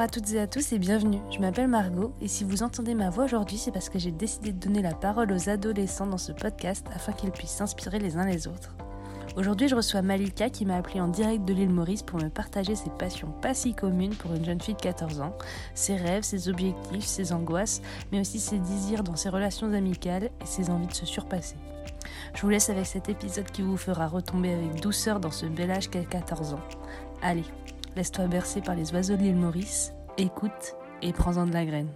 Bonjour à toutes et à tous et bienvenue. Je m'appelle Margot et si vous entendez ma voix aujourd'hui, c'est parce que j'ai décidé de donner la parole aux adolescents dans ce podcast afin qu'ils puissent s'inspirer les uns les autres. Aujourd'hui, je reçois Malika qui m'a appelé en direct de l'île Maurice pour me partager ses passions pas si communes pour une jeune fille de 14 ans, ses rêves, ses objectifs, ses angoisses, mais aussi ses désirs dans ses relations amicales et ses envies de se surpasser. Je vous laisse avec cet épisode qui vous fera retomber avec douceur dans ce bel âge qu'est 14 ans. Allez, Laisse-toi bercer par les oiseaux de l'île Maurice, écoute et prends-en de la graine.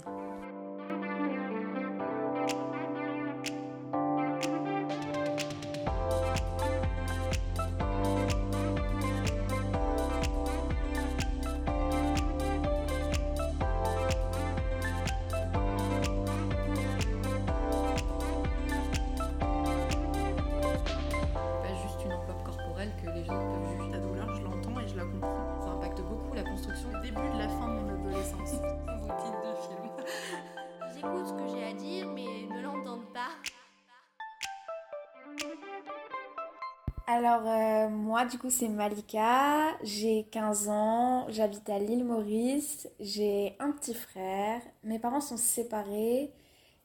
Alors, euh, moi, du coup, c'est Malika, j'ai 15 ans, j'habite à l'île Maurice, j'ai un petit frère, mes parents sont séparés.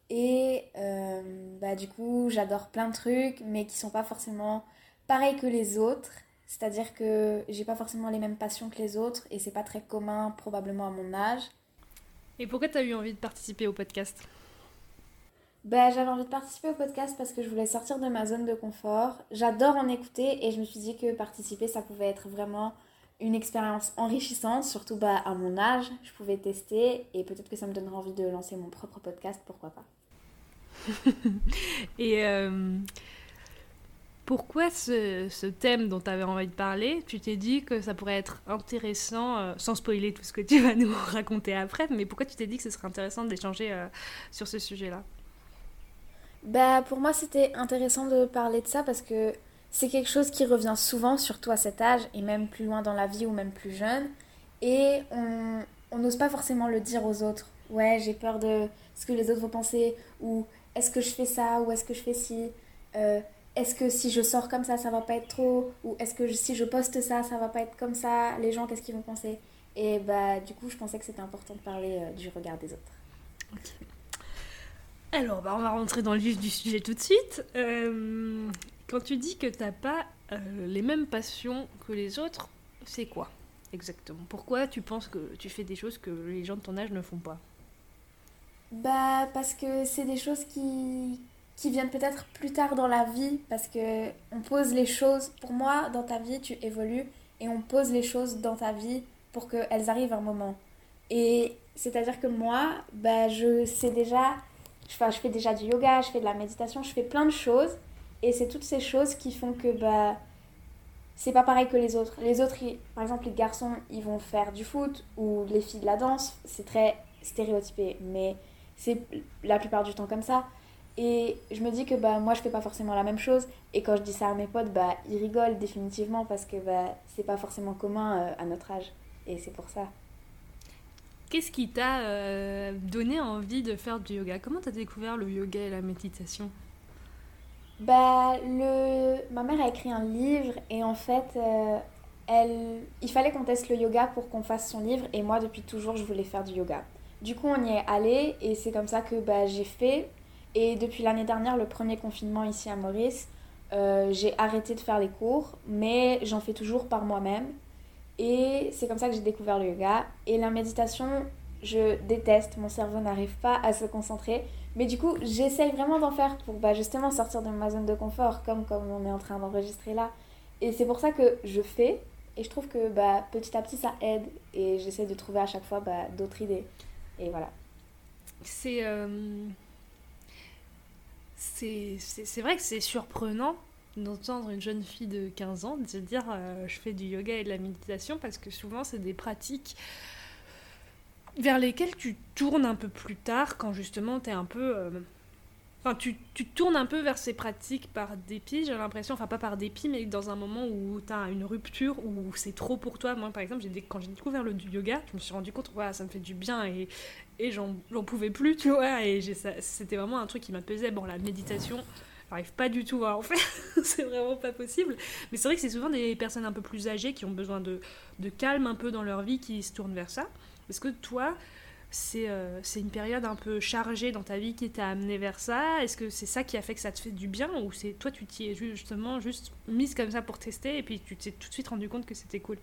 Et euh, bah, du coup, j'adore plein de trucs, mais qui sont pas forcément pareils que les autres. C'est-à-dire que j'ai pas forcément les mêmes passions que les autres et c'est pas très commun, probablement à mon âge. Et pourquoi tu eu envie de participer au podcast? Ben, J'avais envie de participer au podcast parce que je voulais sortir de ma zone de confort. J'adore en écouter et je me suis dit que participer, ça pouvait être vraiment une expérience enrichissante, surtout bah, à mon âge. Je pouvais tester et peut-être que ça me donnerait envie de lancer mon propre podcast, pourquoi pas. et euh, pourquoi ce, ce, thème dont tu avais envie de parler? Tu t'es dit que ça pourrait être intéressant, euh, sans spoiler tout ce que tu vas nous raconter après, mais pourquoi tu t'es dit que ce serait intéressant d'échanger euh, sur ce sujet-là? Bah, pour moi, c'était intéressant de parler de ça parce que c'est quelque chose qui revient souvent, surtout à cet âge, et même plus loin dans la vie ou même plus jeune. Et on n'ose pas forcément le dire aux autres. Ouais, j'ai peur de ce que les autres vont penser, ou est-ce que je fais ça, ou est-ce que je fais ci, euh, est-ce que si je sors comme ça, ça va pas être trop, ou est-ce que si je poste ça, ça va pas être comme ça, les gens, qu'est-ce qu'ils vont penser? Et bah, du coup, je pensais que c'était important de parler euh, du regard des autres. Alors, bah, on va rentrer dans le vif du sujet tout de suite. Euh, quand tu dis que tu n'as pas euh, les mêmes passions que les autres, c'est quoi exactement? Pourquoi tu penses que tu fais des choses que les gens de ton âge ne font pas? Bah, parce que c'est des choses qui, qui viennent peut-être plus tard dans la vie, parce que on pose les choses. Pour moi, dans ta vie, tu évolues et on pose les choses dans ta vie pour qu'elles arrivent à un moment. Et c'est-à-dire que moi, bah, je sais déjà je fais déjà du yoga, je fais de la méditation, je fais plein de choses. Et c'est toutes ces choses qui font que bah, c'est pas pareil que les autres. Les autres, par exemple, les garçons, ils vont faire du foot ou les filles de la danse. C'est très stéréotypé, mais c'est la plupart du temps comme ça. Et je me dis que bah, moi, je fais pas forcément la même chose. Et quand je dis ça à mes potes, bah, ils rigolent définitivement parce que bah, c'est pas forcément commun euh, à notre âge. Et c'est pour ça. Qu'est-ce qui t'a euh, donné envie de faire du yoga? Comment t'as découvert le yoga et la méditation? Bah, le... Ma mère a écrit un livre et en fait, euh, elle... il fallait qu'on teste le yoga pour qu'on fasse son livre et moi, depuis toujours, je voulais faire du yoga. Du coup, on y est allé et c'est comme ça que bah, j'ai fait. Et depuis l'année dernière, le premier confinement ici à Maurice, euh, j'ai arrêté de faire les cours, mais j'en fais toujours par moi-même. Et c'est comme ça que j'ai découvert le yoga. Et la méditation, je déteste, mon cerveau n'arrive pas à se concentrer. Mais du coup, j'essaye vraiment d'en faire pour bah, justement sortir de ma zone de confort, comme, comme on est en train d'enregistrer là. Et c'est pour ça que je fais. Et je trouve que bah, petit à petit, ça aide. Et j'essaie de trouver à chaque fois bah, d'autres idées. Et voilà. C'est. Euh... C'est vrai que c'est surprenant d'entendre une jeune fille de 15 ans dire euh, je fais du yoga et de la méditation parce que souvent c'est des pratiques vers lesquelles tu tournes un peu plus tard quand justement tu es un peu... Euh, enfin, tu, tu, tournes un peu vers ces pratiques par dépit, j'ai l'impression, enfin pas par dépit, mais dans un moment où tu as une rupture, où c'est trop pour toi. Moi, par exemple, quand j'ai découvert le yoga, je me suis rendu compte, voilà, ça me fait du bien et, et j'en pouvais plus, tu vois, et c'était vraiment un truc qui m'apaisait. Bon, la méditation, J'arrive pas du tout à en faire, c'est vraiment pas possible. Mais c'est vrai que c'est souvent des personnes un peu plus âgées qui ont besoin de, de calme un peu dans leur vie qui se tournent vers ça. Est-ce que toi, c'est euh, une période un peu chargée dans ta vie qui t'a amené vers ça? Est-ce que c'est ça qui a fait que ça te fait du bien? Ou c'est toi tu t'y es justement juste mise comme ça pour tester et puis tu t'es tout de suite rendu compte que c'était cool?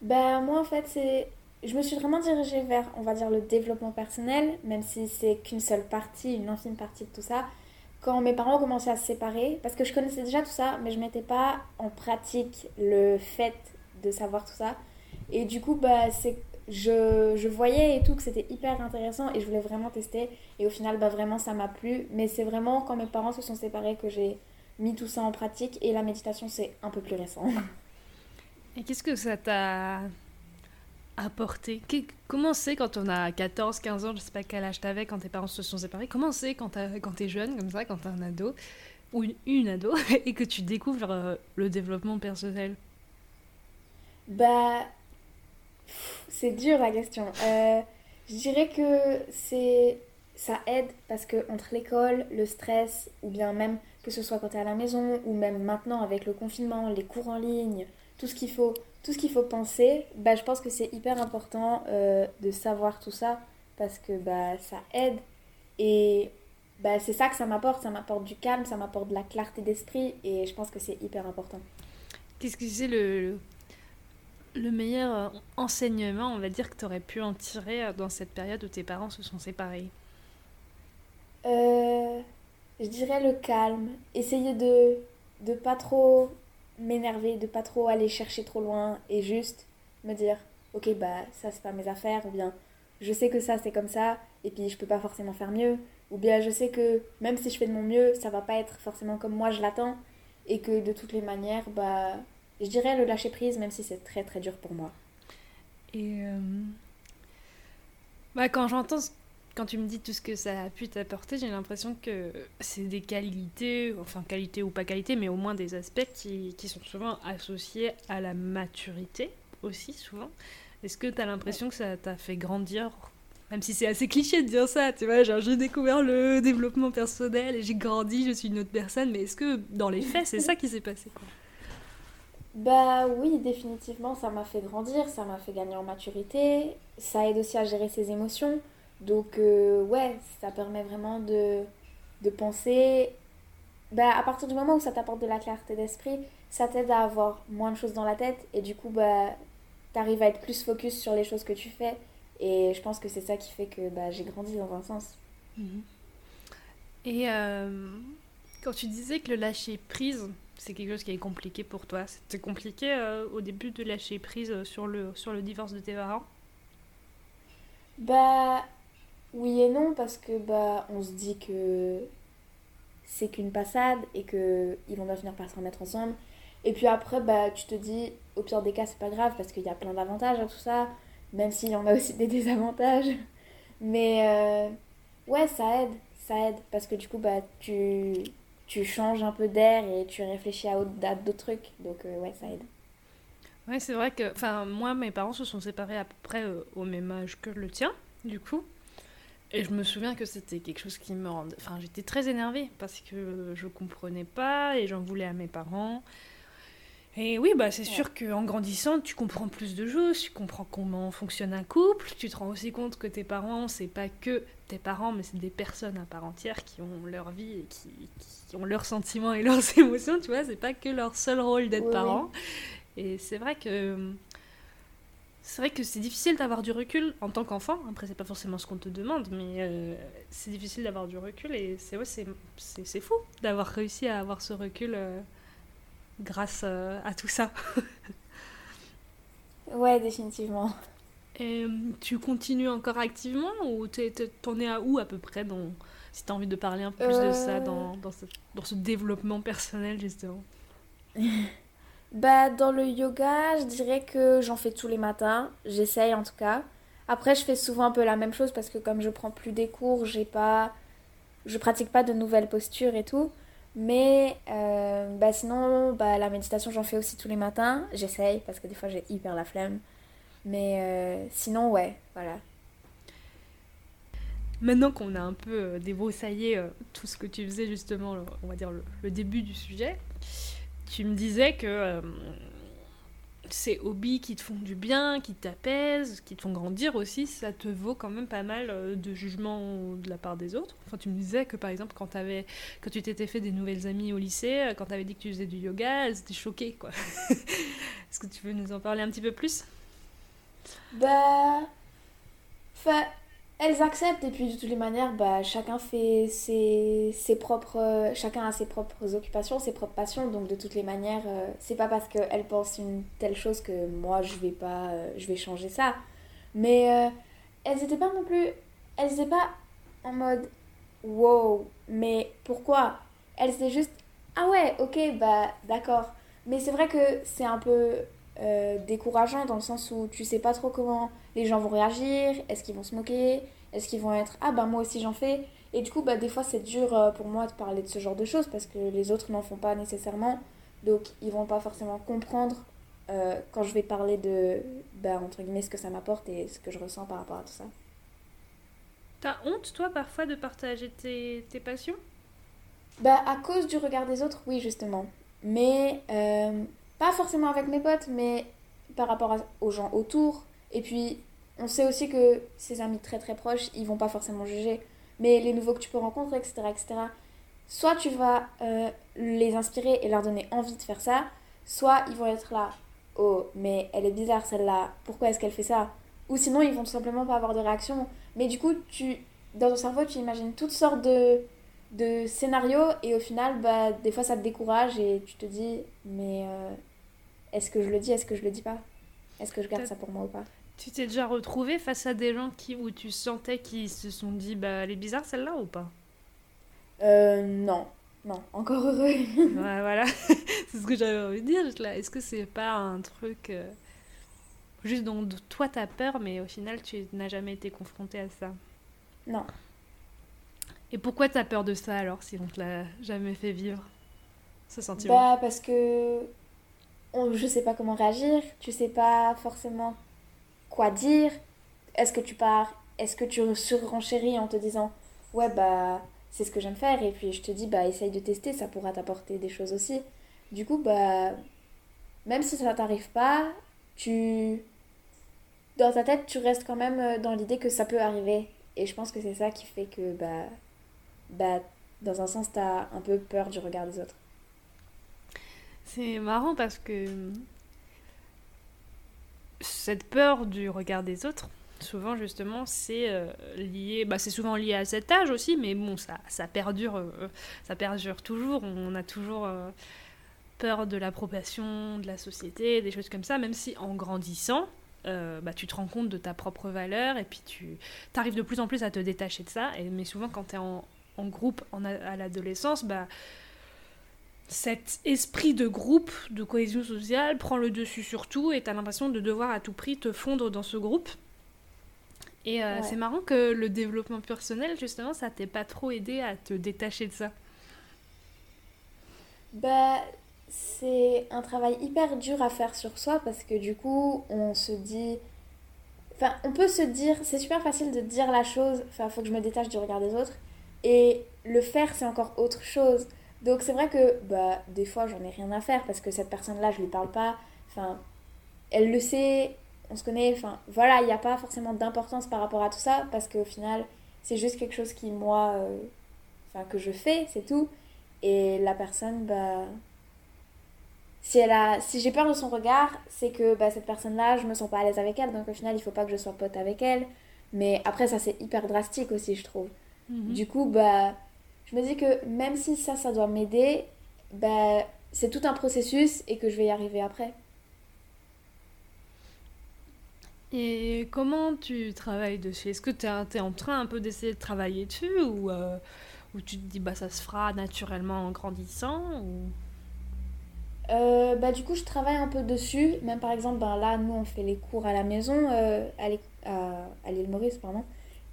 Ben moi en fait c'est je me suis vraiment dirigée vers on va dire le développement personnel même si c'est qu'une seule partie, une infime partie de tout ça. Quand mes parents ont commencé à se séparer parce que je connaissais déjà tout ça mais je mettais pas en pratique le fait de savoir tout ça. Et du coup, bah, je, voyais et tout que c'était hyper intéressant et je voulais vraiment tester. Et au final, bah, vraiment, ça m'a plu. Mais c'est vraiment quand mes parents se sont séparés que j'ai mis tout ça en pratique. Et la méditation, c'est un peu plus récent. Et qu'est-ce que ça t'a apporté Comment c'est quand on a 14, 15 ans, je sais pas quel âge t'avais quand tes parents se sont séparés Comment c'est quand t'es jeune, comme ça, quand t'es un ado ou une, ado et que tu découvres euh, le développement personnel? Bah, c'est dur la question. Euh, je dirais que c'est ça aide parce que entre l'école, le stress, ou bien même que ce soit quand tu es à la maison, ou même maintenant avec le confinement, les cours en ligne, tout ce qu'il faut, tout ce qu'il faut penser, bah, je pense que c'est hyper important euh, de savoir tout ça parce que bah, ça aide. Et bah, c'est ça que ça m'apporte, ça m'apporte du calme, ça m'apporte de la clarté d'esprit et je pense que c'est hyper important. Qu'est-ce que c'est le, le meilleur euh, enseignement, on va dire, que tu aurais pu en tirer euh, dans cette période où tes parents se sont séparés? Euh, Je dirais le calme. Essayer de de pas trop m'énerver, de pas trop aller chercher trop loin et juste me dire ok bah ça c'est pas mes affaires ou bien je sais que ça c'est comme ça et puis je peux pas forcément faire mieux ou bien je sais que même si je fais de mon mieux ça va pas être forcément comme moi je l'attends et que de toutes les manières bah je dirais le lâcher prise, même si c'est très très dur pour moi. Et euh, bah, quand j'entends, quand tu me dis tout ce que ça a pu t'apporter, j'ai l'impression que c'est des qualités, enfin qualité ou pas qualité, mais au moins des aspects qui, qui sont souvent associés à la maturité aussi, souvent. Est-ce que tu as l'impression que ça t'a fait grandir? Même si c'est assez cliché de dire ça, tu vois, genre j'ai découvert le développement personnel et j'ai grandi, je suis une autre personne, mais est-ce que dans les faits, c'est ça qui s'est passé quoi? Bah oui, définitivement, ça m'a fait grandir, ça m'a fait gagner en maturité, ça aide aussi à gérer ses émotions. Donc euh, ouais, ça permet vraiment de, de penser. Bah, à partir du moment où ça t'apporte de la clarté d'esprit, ça t'aide à avoir moins de choses dans la tête et du coup, bah, t'arrives à être plus focus sur les choses que tu fais. Et je pense que c'est ça qui fait que bah, j'ai grandi dans un sens. Mhm. Et euh, quand tu disais que le lâcher prise, c'est quelque chose qui est compliqué pour toi. C'était compliqué euh, au début de lâcher prise sur le, sur le divorce de tes parents? Bah oui et non parce que bah on se dit que c'est qu'une passade et que ils vont bien finir par se remettre ensemble. Et puis après bah tu te dis au pire des cas c'est pas grave parce qu'il y a plein d'avantages à tout ça, même s'il y en a aussi des désavantages. Mais euh, ouais ça aide, ça aide parce que du coup bah tu changes un peu d'air et tu réfléchis à, d'autres trucs. Donc, euh, ouais, ça aide. Ouais, c'est vrai que. Enfin, moi, mes parents se sont séparés à peu près euh, au même âge que le tien, du coup. Et je me souviens que c'était quelque chose qui me rendait. Enfin, j'étais très énervée parce que je comprenais pas et j'en voulais à mes parents. Et oui, bah, c'est sûr qu'en grandissant, tu comprends plus de choses, tu comprends comment fonctionne un couple, tu te rends aussi compte que tes parents, c'est pas que tes parents, mais c'est des personnes à part entière qui ont leur vie et qui, qui ont leurs sentiments et leurs émotions, tu vois, c'est pas que leur seul rôle d'être parents. Et c'est vrai que c'est vrai que c'est difficile d'avoir du recul en tant qu'enfant. Après, c'est pas forcément ce qu'on te demande, mais euh, c'est difficile d'avoir du recul et c'est ouais, c'est fou d'avoir réussi à avoir ce recul. Euh, grâce euh, à tout ça. ouais, définitivement. Et tu continues encore activement ou t'en es à où à peu près dans, si tu as envie de parler un peu plus de ça dans, dans, ce, dans ce développement personnel justement? Bah dans le yoga, je dirais que j'en fais tous les matins, j'essaye en tout cas. Après je fais souvent un peu la même chose parce que comme je prends plus des cours, j'ai pas je pratique pas de nouvelles postures et tout. Mais euh, bah sinon, bah, la méditation, j'en fais aussi tous les matins. J'essaye parce que des fois, j'ai hyper la flemme. Mais euh, sinon, ouais, voilà. maintenant qu'on a un peu débroussaillé tout ce que tu faisais justement, on va dire le, début du sujet, tu me disais que ces hobbies qui te font du bien, qui t'apaisent, qui te font grandir aussi, ça te vaut quand même pas mal euh, de jugement de la part des autres. Enfin, tu me disais que par exemple, quand, avais, quand tu t'étais fait des nouvelles amies au lycée, euh, quand tu avais dit que tu faisais du yoga, elles étaient choquées. Est-ce que tu veux nous en parler un petit peu plus? Bah. Enfin, elles acceptent et puis de toutes les manières, bah, chacun fait ses, propres, chacun a ses propres occupations, ses propres passions. Donc de toutes les manières, euh, c'est pas parce qu'elles pensent une telle chose que moi je vais pas, euh, changer ça. Mais euh, elles étaient pas non plus, elles étaient pas en mode wow, mais pourquoi? Elles étaient juste ah ouais, ok, bah d'accord. Mais c'est vrai que c'est un peu décourageant dans le sens où tu sais pas trop comment les gens vont réagir, est-ce qu'ils vont se moquer, est-ce qu'ils vont être ah bah moi aussi j'en fais. Et du coup bah des fois c'est dur euh, pour moi de parler de ce genre de choses parce que les autres n'en font pas nécessairement. Donc ils vont pas forcément comprendre euh, quand je vais parler de bah entre guillemets ce que ça m'apporte et ce que je ressens par rapport à tout ça. T'as honte toi parfois de partager tes, tes passions? Bah à cause du regard des autres oui justement. Mais euh, pas forcément avec mes potes mais par rapport aux gens autour et puis on sait aussi que ses amis très très proches, ils vont pas forcément juger. Mais les nouveaux que tu peux rencontrer, etc., etc., soit tu vas euh, les inspirer et leur donner envie de faire ça, soit ils vont être là, oh, mais elle est bizarre celle-là, pourquoi est-ce qu'elle fait ça? Ou sinon, ils vont tout simplement pas avoir de réaction. Mais du coup, tu, dans ton cerveau, tu imagines toutes sortes de, de scénarios et au final, bah, des fois, ça te décourage et tu te dis, mais euh, est-ce que je le dis, est-ce que je le dis pas? Est-ce que je garde ça pour moi ou pas? Tu t'es déjà retrouvé face à des gens qui, où tu sentais qu'ils se sont dit bah elle est bizarre celle-là ou pas? Euh non, non, encore heureux. ouais voilà, c'est ce que j'avais envie de dire. Là. Est-ce que c'est pas un truc euh, juste dont toi t'as peur mais au final tu n'as jamais été confronté à ça? Non. Et pourquoi t'as peur de ça alors si on te l'a jamais fait vivre ce sentiment? Bah parce que on, je sais pas comment réagir, tu sais pas forcément quoi dire Est-ce que tu pars Est-ce que tu surrenchéris en te disant ouais bah c'est ce que j'aime faire et puis je te dis bah essaye de tester, ça pourra t'apporter des choses aussi. Du coup bah même si ça t'arrive pas, tu dans ta tête tu restes quand même euh, dans l'idée que ça peut arriver et je pense que c'est ça qui fait que bah bah dans un sens t'as un peu peur du regard des autres. C'est marrant parce que cette peur du regard des autres, souvent justement, c'est euh, lié, bah, c'est souvent lié à cet âge aussi, mais bon, ça, ça perdure, euh, ça perdure toujours. On a toujours euh, peur de l'approbation de la société, des choses comme ça, même si en grandissant, bah, tu te rends compte de ta propre valeur et puis tu arrives de plus en plus à te détacher de ça. Mais souvent, quand tu es en, en, groupe en, à l'adolescence, bah, cet esprit de groupe, de cohésion sociale, prend le dessus sur tout et t'as l'impression de devoir à tout prix te fondre dans ce groupe. Et euh, c'est marrant que le développement personnel, justement, ça t'ait pas trop aidé à te détacher de ça. Bah, c'est un travail hyper dur à faire sur soi parce que du coup, on se dit. Enfin, on peut se dire, c'est super facile de dire la chose, enfin, faut que je me détache du regard des autres. Et le faire, c'est encore autre chose. Donc c'est vrai que bah, des fois j'en ai rien à faire parce que cette personne-là, je lui parle pas. Enfin, elle le sait, on se connaît. Enfin, voilà, il n'y a pas forcément d'importance par rapport à tout ça parce qu'au final, c'est juste quelque chose qui, moi, euh, enfin, que je fais, c'est tout. Et la personne, bah. Si, elle a, si j'ai peur de son regard, c'est que bah, cette personne-là, je me sens pas à l'aise avec elle. Donc au final, il faut pas que je sois pote avec elle. Mais après, ça c'est hyper drastique aussi, je trouve. Mhm. Du coup, bah je me dis que même si ça, ça doit m'aider, bah, c'est tout un processus et que je vais y arriver après. Et comment tu travailles dessus? Est-ce que tu es, en train un peu d'essayer de travailler dessus ou, euh, ou tu te dis bah ça se fera naturellement en grandissant ou... Euh, bah, du coup, je travaille un peu dessus. Même par exemple, ben, là, nous, on fait les cours à la maison, euh, à l'île Maurice, pardon.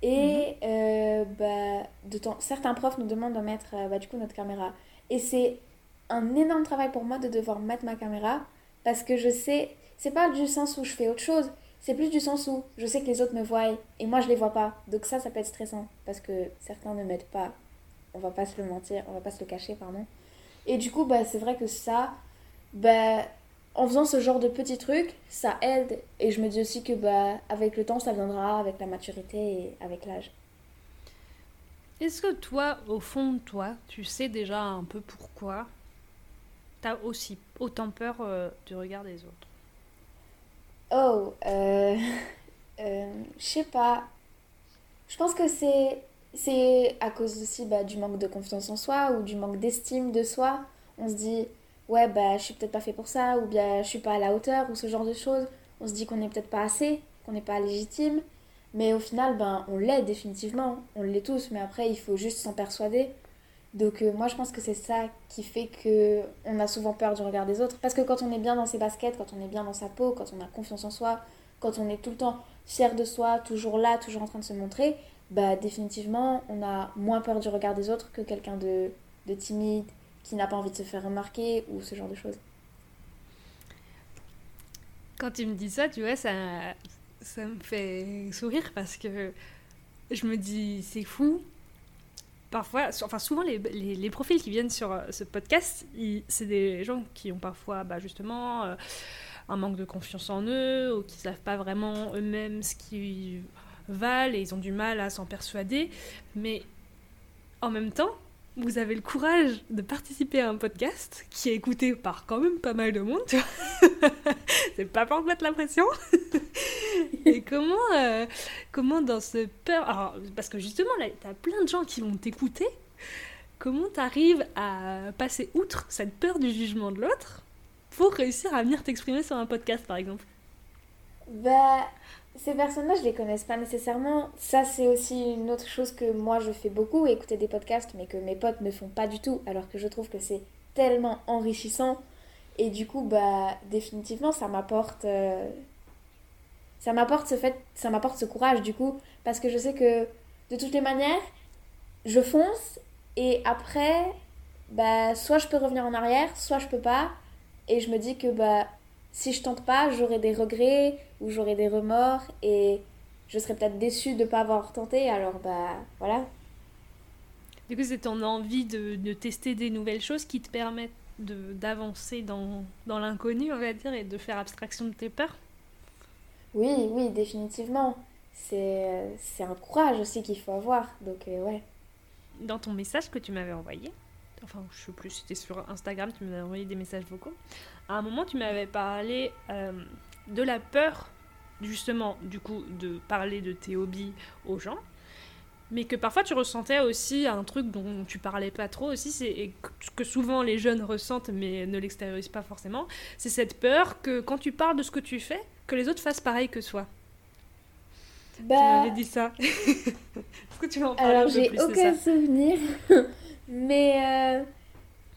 Et mhm. euh, bah, de temps, certains profs nous demandent de mettre euh, bah, du coup, notre caméra. Et c'est un énorme travail pour moi de devoir mettre ma caméra parce que je sais, c'est pas du sens où je fais autre chose, c'est plus du sens où je sais que les autres me voient et moi je les vois pas. Donc ça, ça peut être stressant parce que certains ne m'aident pas. On va pas se le mentir, on va pas se le cacher, pardon. Et du coup, bah, c'est vrai que ça, bah, en faisant ce genre de petits trucs, ça aide. Et je me dis aussi que bah, avec le temps, ça viendra, avec la maturité et avec l'âge. Est-ce que toi, au fond de toi, tu sais déjà un peu pourquoi tu as aussi autant peur euh, du regard des autres? Oh, euh, euh, je sais pas. Je pense que c'est c'est à cause aussi bah, du manque de confiance en soi ou du manque d'estime de soi. On se dit, ouais, bah, je suis peut-être pas fait pour ça, ou bien je suis pas à la hauteur, ou ce genre de choses. On se dit qu'on n'est peut-être pas assez, qu'on n'est pas légitime. Mais au final, ben, on l'est définitivement. On l'est tous, mais après, il faut juste s'en persuader. Donc euh, moi je pense que c'est ça qui fait que on a souvent peur du regard des autres parce que quand on est bien dans ses baskets, quand on est bien dans sa peau, quand on a confiance en soi, quand on est tout le temps fier de soi, toujours là, toujours en train de se montrer, bah définitivement on a moins peur du regard des autres que quelqu'un de, de timide, qui n'a pas envie de se faire remarquer ou ce genre de choses. Quand tu me dis ça, tu vois, ça, ça me fait sourire parce que je me dis c'est fou parfois, enfin souvent les, les, profils qui viennent sur euh, ce podcast, c'est des gens qui ont parfois bah, justement euh, un manque de confiance en eux ou qui ne savent pas vraiment eux-mêmes ce qu'ils valent et ils ont du mal à s'en persuader. Mais en même temps, vous avez le courage de participer à un podcast qui est écouté par quand même pas mal de monde, tu vois. c'est pas pour mettre la pression. et comment, euh, comment dans ce peur. Alors, parce que justement, là, t'as plein de gens qui vont t'écouter. Comment t'arrives à passer outre cette peur du jugement de l'autre pour réussir à venir t'exprimer sur un podcast, par exemple? Bah, ces personnes-là, je les connaisse pas nécessairement. Ça, c'est aussi une autre chose que moi je fais beaucoup, écouter des podcasts, mais que mes potes ne font pas du tout, alors que je trouve que c'est tellement enrichissant. Et du coup, bah, définitivement, ça m'apporte. Euh, ça m'apporte ce fait, ça m'apporte ce courage, du coup, parce que je sais que de toutes les manières, je fonce, et après, bah, soit je peux revenir en arrière, soit je peux pas. Et je me dis que, bah, si je tente pas, j'aurai des regrets ou j'aurai des remords et je serais peut-être déçue de ne pas avoir tenté. Alors, bah voilà. Du coup, c'est ton envie de, de, tester des nouvelles choses qui te permettent d'avancer dans, dans l'inconnu, on va dire, et de faire abstraction de tes peurs? Oui, oui, définitivement. C'est un courage aussi qu'il faut avoir. Donc, euh, ouais. Dans ton message que tu m'avais envoyé, enfin, je sais plus, c'était sur Instagram, tu m'avais envoyé des messages vocaux à un moment, tu m'avais parlé euh, de la peur, justement, du coup, de parler de tes hobbies aux gens, mais que parfois tu ressentais aussi un truc dont tu parlais pas trop aussi, c'est que souvent les jeunes ressentent mais ne l'extériorisent pas forcément, c'est cette peur que quand tu parles de ce que tu fais, que les autres fassent pareil que. Bah... Tu m'avais dit ça. Est-ce que tu veux en parler Alors, j'ai aucun souvenir, mais... Euh,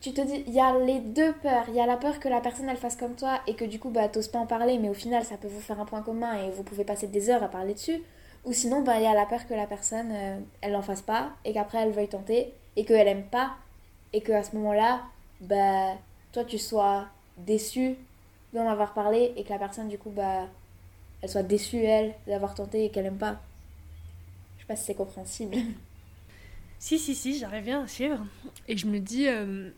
tu te dis, il y a les deux peurs. Il y a la peur que la personne elle fasse comme toi et que du coup, bah, t'oses pas en parler, mais au final, ça peut vous faire un point commun et vous pouvez passer des heures à parler dessus. Ou sinon, bah, il y a la peur que la personne, euh, elle n'en fasse pas et qu'après, elle veuille tenter et qu'elle aime pas et qu'à ce moment-là, bah, toi, tu sois déçu d'en avoir parlé et que la personne, du coup, bah, elle soit déçue, elle, d'avoir tenté et qu'elle aime pas. Je sais pas si c'est compréhensible. Si, si, si, j'arrive bien à suivre. Et je me dis, euh,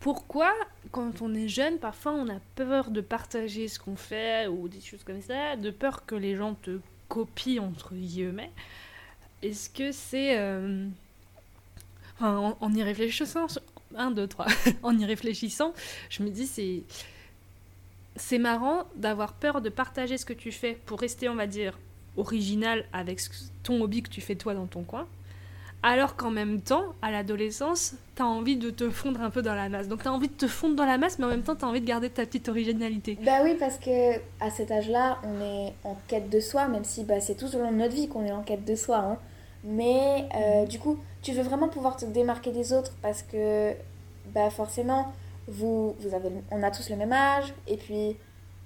pourquoi, quand on est jeune, parfois on a peur de partager ce qu'on fait ou des choses comme ça, de peur que les gens te copient entre guillemets? Est-ce que c'est. Euh, enfin, en, y réfléchissant, un, deux, trois, en y réfléchissant, je me dis c'est. C'est marrant d'avoir peur de partager ce que tu fais pour rester, on va dire, original avec ton hobby que tu fais toi dans ton coin alors qu'en même temps, à l'adolescence, t'as envie de te fondre un peu dans la masse. Donc t'as envie de te fondre dans la masse, mais en même temps, t'as envie de garder ta petite originalité. Bah oui, parce que à cet âge-là, on est en quête de soi, même si bah, c'est tout au long de notre vie qu'on est en quête de soi. Hein. Mais euh, du coup, tu veux vraiment pouvoir te démarquer des autres parce que bah forcément, vous, vous avez, on a tous le même âge, et puis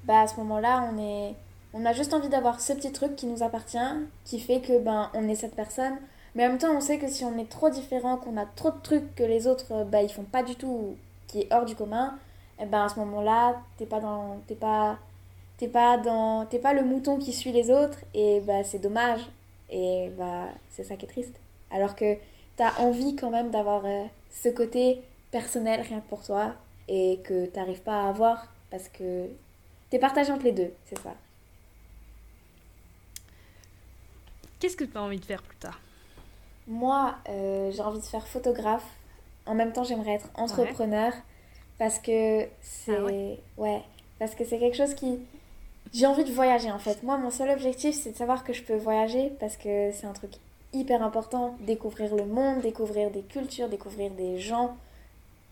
bah, à ce moment-là, on. On a juste envie d'avoir ce petit truc qui nous appartient, qui fait que ben on est cette personne mais en même temps, on sait que si on est trop différent, qu'on a trop de trucs que les autres, euh, bah, ils font pas du tout, qui est hors du commun, et eh ben à ce moment-là, t'es pas dans, t'es pas, t'es pas dans t'es pas le mouton qui suit les autres et bah c'est dommage. Et bah c'est ça qui est triste. Alors que t'as envie quand même d'avoir euh, ce côté personnel rien que pour toi et que t'arrives pas à avoir parce que t'es partagé entre les deux c'est ça. Qu'est-ce que tu as envie de faire plus tard? Moi euh, j'ai envie de faire photographe en même temps j'aimerais être entrepreneur parce que c'est ah ouais parce que c'est quelque chose qui j'ai envie de voyager en fait. Moi, mon seul objectif, c'est de savoir que je peux voyager parce que c'est un truc hyper important. Découvrir le monde, découvrir des cultures, découvrir des gens.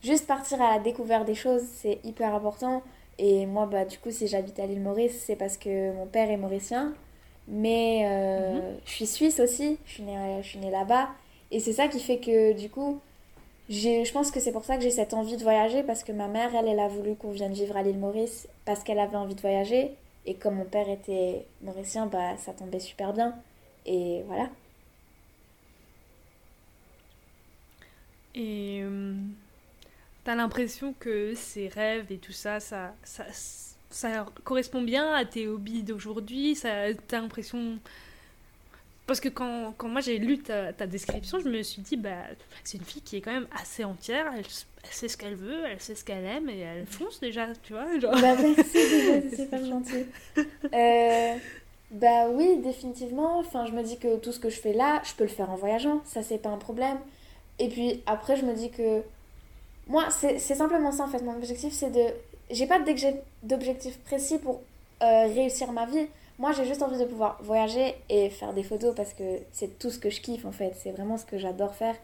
Juste partir à la découverte des choses, c'est hyper important. Et moi, bah, du coup, si j'habite à l'île Maurice, c'est parce que mon père est mauricien. Mais euh, mhm. je suis suisse aussi, je suis née, je suis née là-bas. Et c'est ça qui fait que, du coup, je pense que c'est pour ça que j'ai cette envie de voyager parce que ma mère, elle, elle a voulu qu'on vienne vivre à l'île Maurice parce qu'elle avait envie de voyager. Et comme mon père était mauricien, bah, ça tombait super bien. Et voilà. Et euh, t'as l'impression que ces rêves et tout ça, ça, ça, ça correspond bien à tes hobbies d'aujourd'hui T'as l'impression parce que quand, quand moi j'ai lu ta, ta, description, je me suis dit, bah, c'est une fille qui est quand même assez entière, elle, sait ce qu'elle veut, elle sait ce qu'elle aime et elle fonce déjà, tu vois. Genre... Bah merci, c'est pas gentil. Euh, bah oui, définitivement. Enfin, je me dis que tout ce que je fais là, je peux le faire en voyageant, ça c'est pas un problème. Et puis après, je me dis que moi, c'est simplement ça en fait. Mon objectif, c'est de. J'ai pas d'objectif précis pour euh, réussir ma vie. Moi, j'ai juste envie de pouvoir voyager et faire des photos parce que c'est tout ce que je kiffe en fait. C'est vraiment ce que j'adore faire.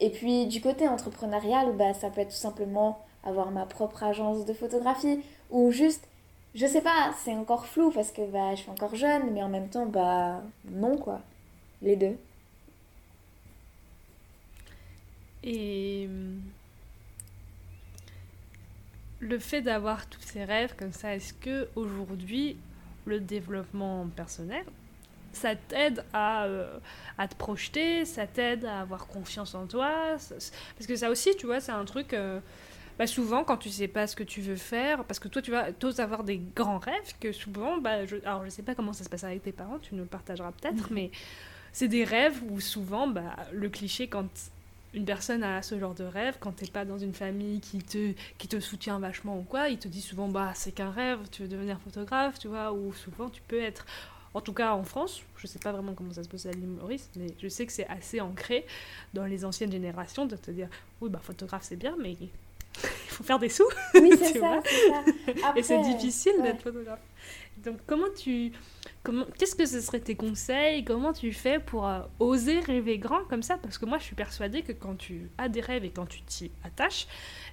Et puis, du côté entrepreneurial, bah, ça peut être tout simplement avoir ma propre agence de photographie ou juste, je sais pas, c'est encore flou parce que bah, je suis encore jeune, mais en même temps, bah, non quoi. Les deux. Et le fait d'avoir tous ces rêves comme ça, est-ce que aujourd'hui le développement personnel, ça t'aide à, euh, à, te projeter, ça t'aide à avoir confiance en toi? parce que ça aussi, tu vois, c'est un truc. Euh, bah souvent, quand tu sais pas ce que tu veux faire, parce que toi, tu vas oses avoir des grands rêves, que souvent, bah, je, alors je sais pas comment ça se passe avec tes parents, tu nous le partageras peut-être, mais c'est des rêves où souvent, bah, le cliché, quand une personne a ce genre de rêve, quand t'es pas dans une famille qui te, qui te soutient vachement ou quoi, il te dit souvent bah c'est qu'un rêve, tu veux devenir photographe, tu vois, ou souvent tu peux être, en tout cas en France, je sais pas vraiment comment ça se passe à l'île Maurice, mais je sais que c'est assez ancré dans les anciennes générations de te dire oui bah photographe c'est bien, mais il faut faire des sous. Oui c'est ça, Et c'est difficile d'être photographe. Donc comment tu comment qu'est-ce que ce serait tes conseils? Comment tu fais pour euh, oser rêver grand comme ça? Parce que moi je suis persuadée que quand tu as des rêves et quand tu t'y attaches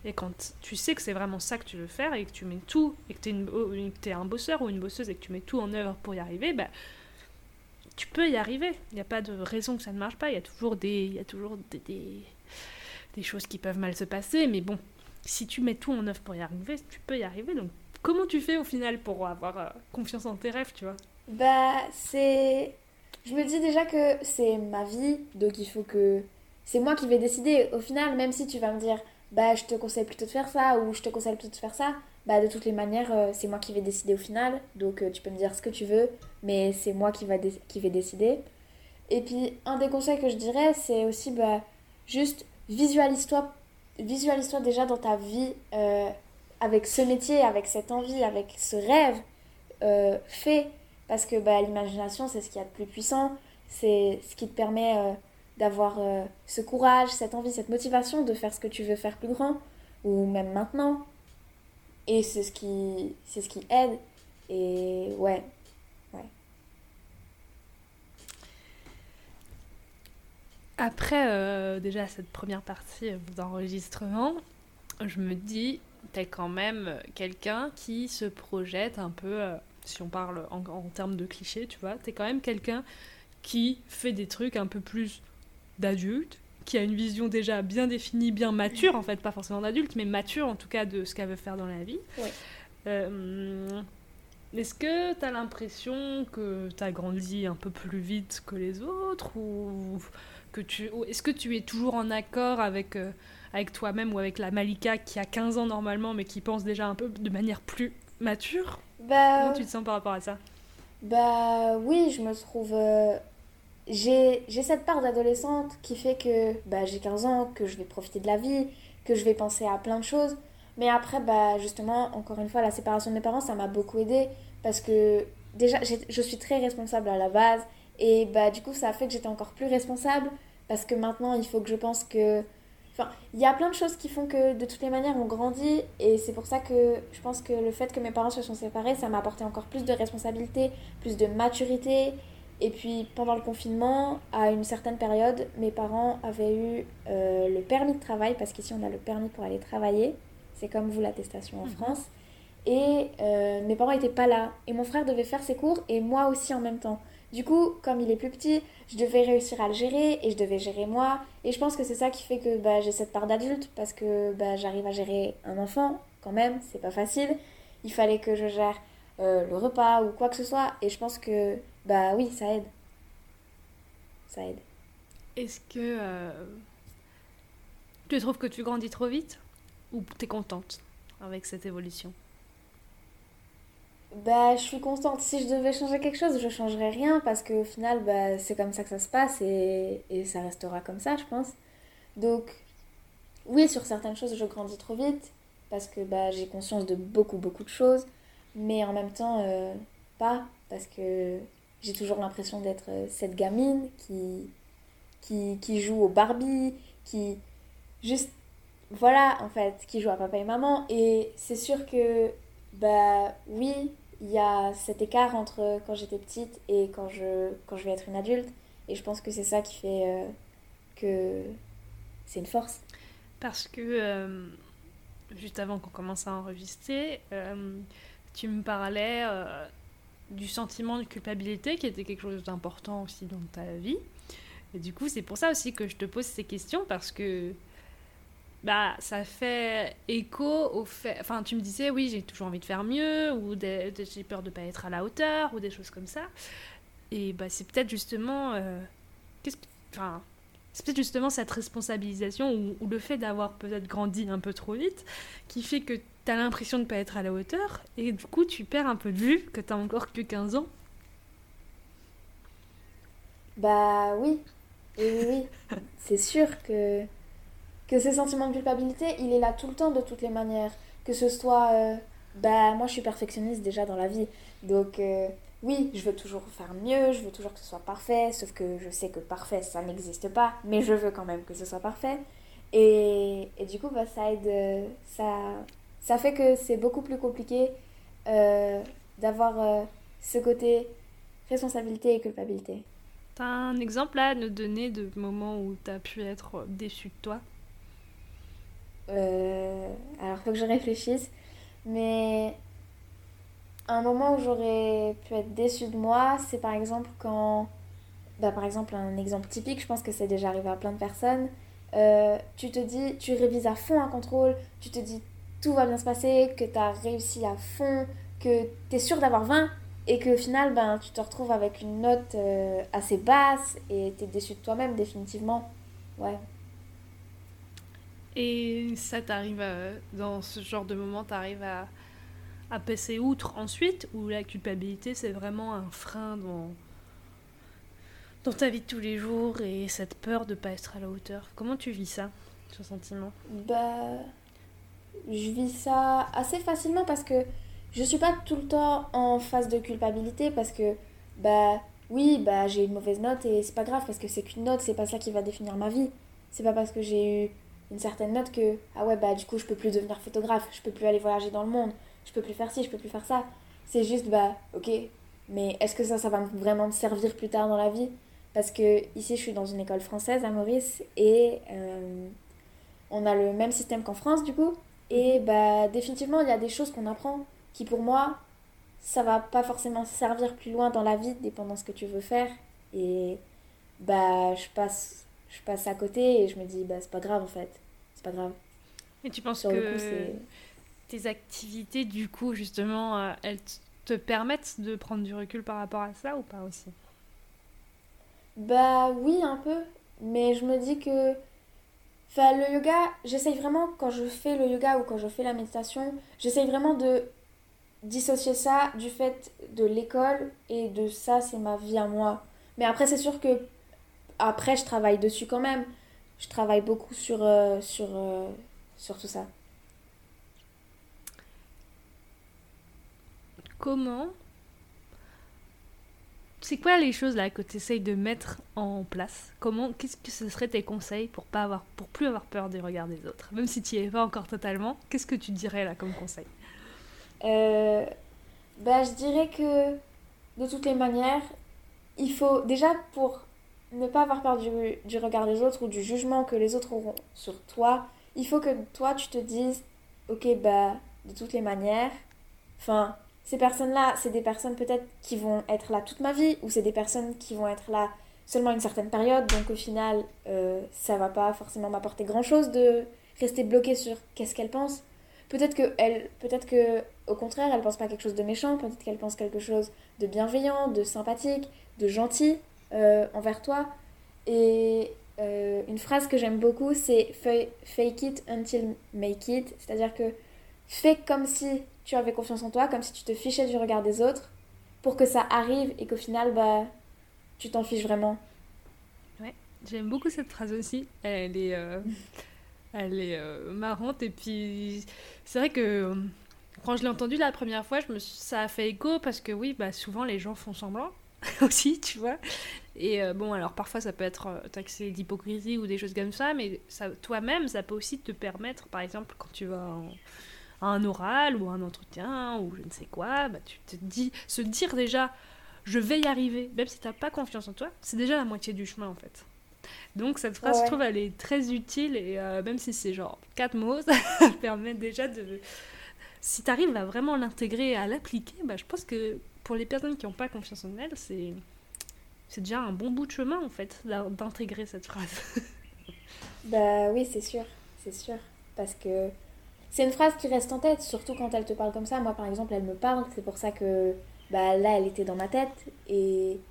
et quand tu sais que c'est vraiment ça que tu veux faire et que tu mets tout et que tu es, un bosseur ou une bosseuse et que tu mets tout en œuvre pour y arriver, bah, tu peux y arriver. Il n'y a pas de raison que ça ne marche pas. Il y a toujours des y a toujours des, des, des choses qui peuvent mal se passer, mais bon, si tu mets tout en œuvre pour y arriver, tu peux y arriver. Donc comment tu fais au final pour avoir euh, confiance en tes rêves, tu vois? Bah, c'est. Je me dis déjà que c'est ma vie, donc il faut que. C'est moi qui vais décider. Au final, même si tu vas me dire, bah, je te conseille plutôt de faire ça, ou je te conseille plutôt de faire ça, bah, de toutes les manières, euh, c'est moi qui vais décider au final. Donc euh, tu peux me dire ce que tu veux, mais c'est moi qui, va qui vais décider. Et puis, un des conseils que je dirais, c'est aussi, bah, juste visualise-toi visualise-toi déjà dans ta vie avec ce métier, avec cette envie, avec ce rêve euh, fait, parce que bah, l'imagination, c'est ce qu'il y a de plus puissant, c'est ce qui te permet euh, d'avoir euh, ce courage, cette envie, cette motivation de faire ce que tu veux faire plus grand, ou même maintenant. Et c'est ce qui, c'est ce qui aide. Et ouais. Après déjà cette première partie d'enregistrement, je me dis, t'es quand même quelqu'un qui se projette un peu, euh, si on parle en, termes de clichés, tu vois, t'es quand même quelqu'un qui fait des trucs un peu plus d'adulte, qui a une vision déjà bien définie, bien mature, en fait, pas forcément d'adulte, mais mature en tout cas de ce qu'elle veut faire dans la vie. Euh, est-ce que tu as l'impression que tu as grandi un peu plus vite que les autres ou que tu est-ce que tu es toujours en accord avec euh, avec toi-même ou avec la Malika qui a 15 ans normalement mais qui pense déjà un peu de manière plus mature Bah, Comment tu te sens par rapport à ça? bah oui, je me trouve... euh, j'ai cette part d'adolescente qui fait que bah, j'ai 15 ans, que je vais profiter de la vie, que je vais penser à plein de choses. Mais après, bah, justement, encore une fois, la séparation de mes parents, ça m'a beaucoup aidé parce que déjà, je suis très responsable à la base. Et bah, du coup, ça a fait que j'étais encore plus responsable parce que maintenant, il faut que je pense que... Enfin, il y a plein de choses qui font que de toutes les manières, on grandit. Et c'est pour ça que je pense que le fait que mes parents se sont séparés, ça m'a apporté encore plus de responsabilité, plus de maturité. Et puis pendant le confinement, à une certaine période, mes parents avaient eu euh, le permis de travail, parce qu'ici on a le permis pour aller travailler. C'est comme vous l'attestation en Mhm. France. Et euh, mes parents n'étaient pas là. Et mon frère devait faire ses cours et moi aussi en même temps. Du coup, comme il est plus petit, je devais réussir à le gérer et je devais gérer moi. Et je pense que c'est ça qui fait que bah, j'ai cette part d'adulte parce que bah, j'arrive à gérer un enfant quand même, c'est pas facile. Il fallait que je gère euh, le repas ou quoi que ce soit. Et je pense que bah oui, ça aide. Ça aide. Est-ce que euh, tu trouves que tu grandis trop vite ou t'es contente avec cette évolution? Bah, je suis constante. Si je devais changer quelque chose, je changerais rien parce qu'au final, bah, c'est comme ça que ça se passe et, et ça restera comme ça, je pense. Donc, oui, sur certaines choses, je grandis trop vite parce que bah, j'ai conscience de beaucoup, beaucoup de choses, mais en même temps, euh, pas parce que j'ai toujours l'impression d'être euh, cette gamine qui, qui, qui joue au Barbie, qui juste, voilà, en fait, qui joue à papa et maman. Et c'est sûr que bah oui, il y a cet écart entre quand j'étais petite et quand je, quand je vais être une adulte. Et je pense que c'est ça qui fait euh, que c'est une force. Parce que euh, juste avant qu'on commence à enregistrer, euh, tu me parlais du sentiment de culpabilité qui était quelque chose d'important aussi dans ta vie. Et du coup, c'est pour ça aussi que je te pose ces questions parce que bah, ça fait écho au fait. Enfin, tu me disais, oui, j'ai toujours envie de faire mieux, ou j'ai peur de pas être à la hauteur, ou des choses comme ça. Et bah, c'est peut-être justement. euh, qu'est-ce que- Enfin, c'est peut-être justement cette responsabilisation ou, le fait d'avoir peut-être grandi un peu trop vite qui fait que tu as l'impression de ne pas être à la hauteur et du coup tu perds un peu de vue que tu as encore que 15 ans. Bah oui, oui, oui. c'est sûr que, que ce sentiment de culpabilité, il est là tout le temps de toutes les manières. Que ce soit, euh, bah moi je suis perfectionniste déjà dans la vie. Donc euh, oui, je veux toujours faire mieux, je veux toujours que ce soit parfait, sauf que je sais que parfait ça n'existe pas, mais je veux quand même que ce soit parfait. Et, et du coup, bah, ça aide, euh, ça, ça fait que c'est beaucoup plus compliqué euh, d'avoir ce côté responsabilité et culpabilité. T'as un exemple à nous donner de moments où t'as pu être déçu de toi? Euh, alors, faut que je réfléchisse. Mais un moment où j'aurais pu être déçue de moi, c'est par exemple quand. Bah, par exemple, un exemple typique, je pense que c'est déjà arrivé à plein de personnes. Euh, tu te dis, tu révises à fond un contrôle, tu te dis tout va bien se passer, que tu as réussi à fond, que tu es sûr d'avoir 20 et qu'au final, ben, tu te retrouves avec une note euh, assez basse et tu es déçu de toi-même définitivement. Ouais. Et ça t'arrive à- dans ce genre de moment, t'arrives à, à passer outre ensuite ou la culpabilité c'est vraiment un frein dans, dans ta vie de tous les jours et cette peur de pas être à la hauteur? Comment tu vis ça, ce sentiment? Bah, je vis ça assez facilement parce que je suis pas tout le temps en phase de culpabilité parce que, bah, oui, bah, j'ai une mauvaise note et c'est pas grave parce que c'est qu'une note, c'est pas ça qui va définir ma vie. C'est pas parce que j'ai eu une certaine note que, ah ouais, bah, du coup, je peux plus devenir photographe, je peux plus aller voyager dans le monde, je peux plus faire ci, je peux plus faire ça. C'est juste, bah, ok, mais est-ce que ça, ça va vraiment me servir plus tard dans la vie? Parce que ici, je suis dans une école française à Maurice et euh, on a le même système qu'en France, du coup. Et bah, définitivement, il y a des choses qu'on apprend qui, pour moi, ça va pas forcément servir plus loin dans la vie, dépendant ce que tu veux faire. Et bah, je passe, je passe à côté et je me dis, bah, c'est pas grave en fait. C'est pas grave. Et tu penses Sur que coup, tes activités, du coup, justement, euh, elles te permettent de prendre du recul par rapport à ça ou pas aussi? Bah oui, un peu. Mais je me dis que. Enfin, le yoga, j'essaye vraiment, quand je fais le yoga ou quand je fais la méditation, j'essaye vraiment de dissocier ça du fait de l'école et de ça, c'est ma vie à moi. Mais après, c'est sûr que après, je travaille dessus quand même. Je travaille beaucoup sur, euh, sur, euh, sur tout ça. Comment C'est quoi les choses là que tu essayes de mettre en place? Comment Qu'est-ce que ce serait tes conseils pour pas avoir, pour plus avoir peur des regards des autres? Même si tu n'y es pas encore totalement, qu'est-ce que tu dirais là comme conseil? Euh, bah, Je dirais que de toutes les manières, il faut déjà pour ne pas avoir peur du, regard des autres ou du jugement que les autres auront sur toi, il faut que toi tu te dises ok bah de toutes les manières, enfin ces personnes-là, c'est des personnes peut-être qui vont être là toute ma vie ou c'est des personnes qui vont être là seulement une certaine période, donc au final euh, ça va pas forcément m'apporter grand-chose de rester bloqué sur qu'est-ce qu'elle pense. Peut-être que elle, peut-être que au contraire, elle pense pas quelque chose de méchant, peut-être qu'elle pense quelque chose de bienveillant, de sympathique, de gentil euh, envers toi. Et euh, une phrase que j'aime beaucoup, c'est fake it until make it, c'est-à-dire que fais comme si tu avais confiance en toi, comme si tu te fichais du regard des autres, pour que ça arrive et qu'au final, bah, tu t'en fiches vraiment. Ouais, j'aime beaucoup cette phrase aussi. Elle est, euh, elle est marrante et puis c'est vrai que quand je l'ai entendu la première fois, ça a fait écho parce que oui, bah, souvent les gens font semblant aussi, tu vois. Et euh, bon, alors parfois ça peut être euh, taxé d'hypocrisie ou des choses comme ça, mais ça, toi-même, ça peut aussi te permettre, par exemple, quand tu vas à un oral ou un entretien ou je ne sais quoi, bah, tu te dis, se dire déjà, je vais y arriver, même si tu n'as pas confiance en toi, c'est déjà la moitié du chemin en fait. Donc cette phrase, je trouve, elle est très utile et euh, même si c'est genre quatre mots, ça permet déjà de, si tu arrives à vraiment l'intégrer et à l'appliquer, bah, je pense que pour les personnes qui n'ont pas confiance en elles, c'est, c'est déjà un bon bout de chemin en fait d'intégrer cette phrase. bah oui, c'est sûr, c'est sûr. Parce que c'est une phrase qui reste en tête, surtout quand elle te parle comme ça. Moi par exemple, elle me parle, c'est pour ça que bah, là, elle était dans ma tête. Et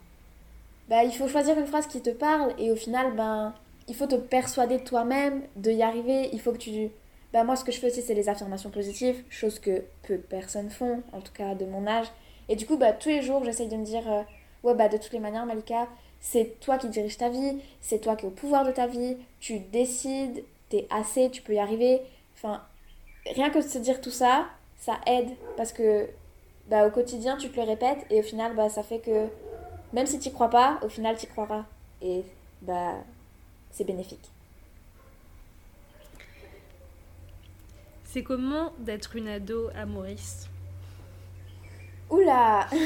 bah, il faut choisir une phrase qui te parle et au final, ben, il faut te persuader de toi-même de y arriver. Il faut que tu bah, moi, ce que je fais aussi, c'est les affirmations positives, chose que peu de personnes font, en tout cas de mon âge. Et du coup, bah, tous les jours, j'essaye de me dire, euh, ouais, bah, de toutes les manières, Malika, c'est toi qui diriges ta vie, c'est toi qui es au pouvoir de ta vie, tu décides, t'es assez, tu peux y arriver. Enfin, rien que de se dire tout ça, ça aide parce que bah, au quotidien, tu te le répètes et au final, bah, ça fait que même si tu crois pas, au final, tu croiras. Et bah, c'est bénéfique. C'est comment d'être une ado à Maurice? Oula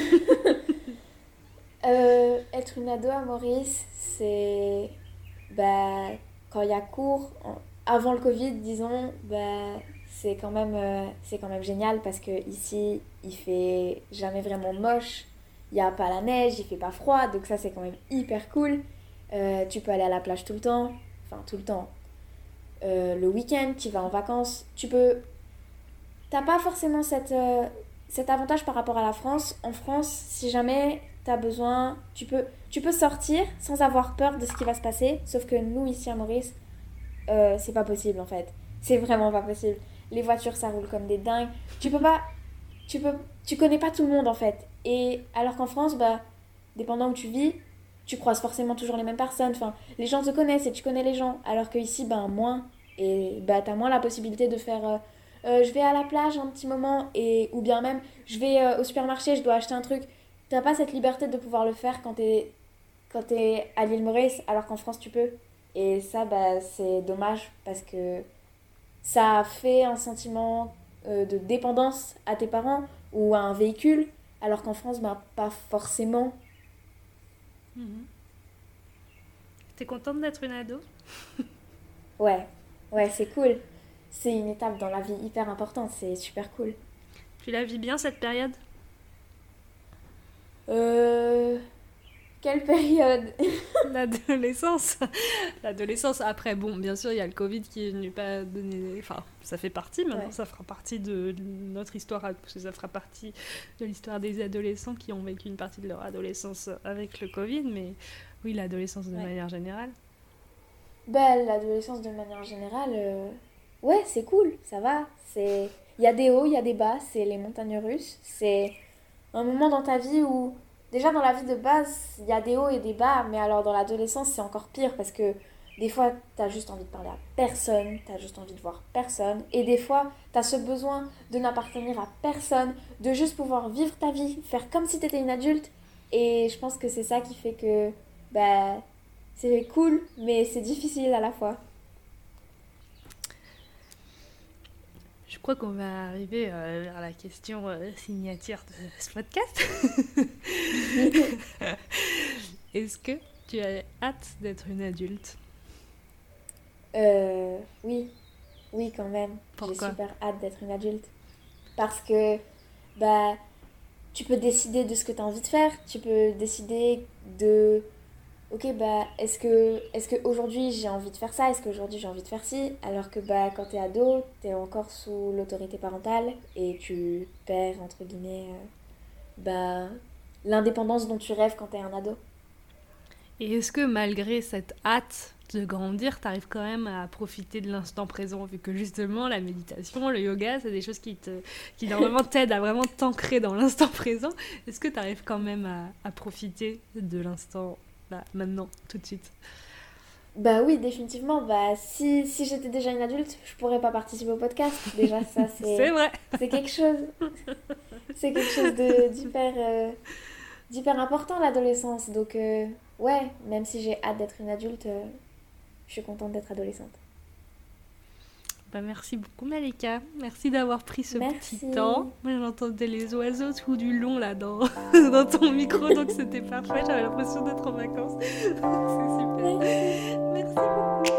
euh, Être une ado à Maurice, c'est. Bah, quand il y a cours, avant le Covid, disons, bah, c'est quand, même, euh, c'est quand même génial parce que ici, il fait jamais vraiment moche. Il n'y a pas la neige, il fait pas froid, donc ça, c'est quand même hyper cool. Euh, tu peux aller à la plage tout le temps, enfin, tout le temps le week-end, tu vas en vacances, tu peux... T'as pas forcément cette, cet avantage par rapport à la France. En France, si jamais tu as besoin, tu peux, tu peux sortir sans avoir peur de ce qui va se passer. Sauf que nous, ici à Maurice, euh, c'est pas possible en fait. C'est vraiment pas possible. Les voitures, ça roule comme des dingues. Tu peux pas... Tu, peux, tu connais pas tout le monde en fait. Et alors qu'en France, bah, dépendant où tu vis, tu croises forcément toujours les mêmes personnes. Enfin, les gens te connaissent et tu connais les gens. Alors que ici, ben, moins. Et bah, t'as moins la possibilité de faire. Euh, euh, je vais à la plage un petit moment. et Ou bien même, je vais euh, au supermarché, je dois acheter un truc. T'as pas cette liberté de pouvoir le faire quand t'es, quand es à l'île Maurice, alors qu'en France, tu peux. Et ça, bah, c'est dommage parce que ça fait un sentiment de dépendance à tes parents ou à un véhicule, alors qu'en France, bah, pas forcément. Mhm. T'es contente d'être une ado? Ouais, ouais, c'est cool. C'est une étape dans la vie hyper importante, c'est super cool. Tu la vis bien cette période? Euh. Quelle période? L'adolescence. L'adolescence. Après, bon, bien sûr, il y a le Covid qui est venu pas donner. Enfin, ça fait partie maintenant, ça fera partie de notre histoire, parce que ça fera partie de l'histoire des adolescents qui ont vécu une partie de leur adolescence avec le Covid, mais oui, l'adolescence de manière générale. Bah, l'adolescence de manière générale, euh, ouais, c'est cool, ça va. C'est... il y a des hauts, il y a des bas, c'est les montagnes russes. C'est un moment dans ta vie où, déjà dans la vie de base, il y a des hauts et des bas, mais alors dans l'adolescence, c'est encore pire parce que des fois, tu as juste envie de parler à personne, tu as juste envie de voir personne. Et des fois, tu as ce besoin de n'appartenir à personne, de juste pouvoir vivre ta vie, faire comme si tu étais une adulte. Et je pense que c'est ça qui fait que bah, c'est cool, mais c'est difficile à la fois. Crois qu'on va arriver euh, vers la question euh, signature de ce podcast. Est-ce que tu as hâte d'être une adulte? Euh, Oui, oui quand même. J'ai super hâte d'être une adulte. Parce que bah, tu peux décider de ce que tu as envie de faire, tu peux décider de ok bah est-ce que est-ce que aujourd'hui j'ai envie de faire ça? Est-ce qu'aujourd'hui j'ai envie de faire ci? Alors que bah quand t'es ado t'es encore sous l'autorité parentale et tu perds entre guillemets euh, bah l'indépendance dont tu rêves quand t'es un ado. Et est-ce que malgré cette hâte de grandir, tu arrives quand même à profiter de l'instant présent, vu que justement la méditation, le yoga, c'est des choses qui, te, qui normalement t'aident à vraiment t'ancrer dans l'instant présent. Est-ce que tu arrives quand même à, à profiter de l'instant là, maintenant, tout de suite bah oui, définitivement. Bah, si, si j'étais déjà une adulte, je pourrais pas participer au podcast. Déjà, ça, c'est. c'est vrai. C'est quelque chose. c'est quelque chose de, d'hyper, euh, d'hyper important, l'adolescence. Donc, euh, ouais, même si j'ai hâte d'être une adulte, euh, je suis contente d'être adolescente. Bah, merci beaucoup Malika, merci d'avoir pris ce petit temps. Moi j'entendais les oiseaux tout du long là dans, dans ton micro donc c'était parfait, j'avais l'impression d'être en vacances. C'est super. Merci.